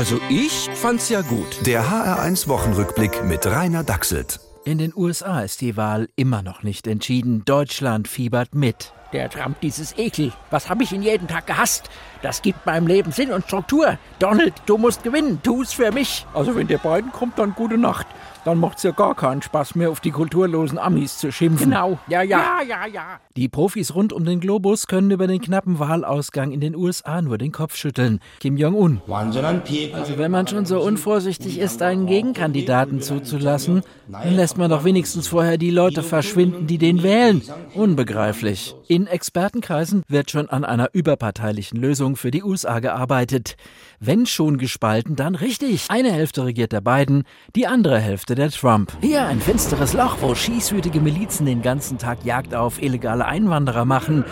Also ich fand's ja gut. Der HR1 Wochenrückblick mit Rainer Dachselt. In den USA ist die Wahl immer noch nicht entschieden. Deutschland fiebert mit. Der Trump, dieses Ekel. Was habe ich ihn jeden Tag gehasst? Das gibt meinem Leben Sinn und Struktur. Donald, du musst gewinnen. Tu's für mich. Also wenn der beiden kommt, dann gute Nacht. Dann macht's ja gar keinen Spaß mehr, auf die kulturlosen Amis zu schimpfen. Genau. Ja, ja. Ja, ja, ja. Die Profis rund um den Globus können über den knappen Wahlausgang in den USA nur den Kopf schütteln. Kim Jong-un. Also wenn man schon so unvorsichtig ist, einen Gegenkandidaten zuzulassen, dann lässt man doch wenigstens vorher die Leute verschwinden, die den wählen. Unbegreiflich. In Expertenkreisen wird schon an einer überparteilichen Lösung für die USA gearbeitet. Wenn schon gespalten, dann richtig. Eine Hälfte regiert der Biden, die andere Hälfte der Trump. Hier ein finsteres Loch, wo schießwütige Milizen den ganzen Tag Jagd auf illegale Einwanderer machen.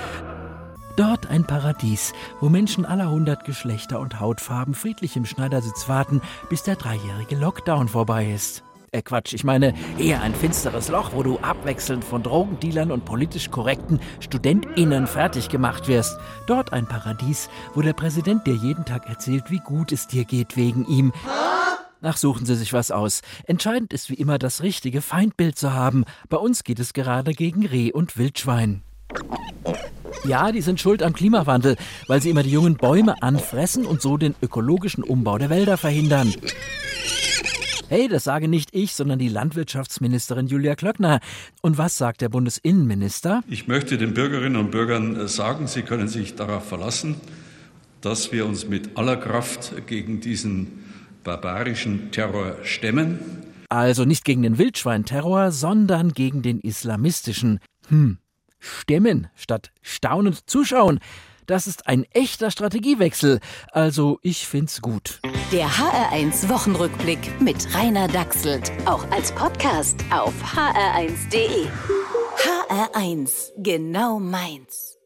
Dort ein Paradies, wo Menschen aller hundert Geschlechter und Hautfarben friedlich im Schneidersitz warten, bis der dreijährige Lockdown vorbei ist. Äh, Quatsch, ich meine eher ein finsteres Loch, wo du abwechselnd von Drogendealern und politisch korrekten StudentInnen fertig gemacht wirst. Dort ein Paradies, wo der Präsident dir jeden Tag erzählt, wie gut es dir geht wegen ihm. Ach, suchen Sie sich was aus. Entscheidend ist wie immer das richtige Feindbild zu haben. Bei uns geht es gerade gegen Reh und Wildschwein. Ja, die sind schuld am Klimawandel, weil sie immer die jungen Bäume anfressen und so den ökologischen Umbau der Wälder verhindern. Hey, das sage nicht ich, sondern die Landwirtschaftsministerin Julia Klöckner. Und was sagt der Bundesinnenminister? Ich möchte den Bürgerinnen und Bürgern äh, sagen, sie können sich darauf verlassen, dass wir uns mit aller Kraft gegen diesen barbarischen Terror stemmen. Also nicht gegen den Wildschweinterror, sondern gegen den islamistischen. Hm, stemmen statt staunend zuschauen. Das ist ein echter Strategiewechsel. Also ich find's gut. Der HR1 Wochenrückblick mit Rainer Dachselt. Auch als Podcast auf hr1.de. HR1, genau meins.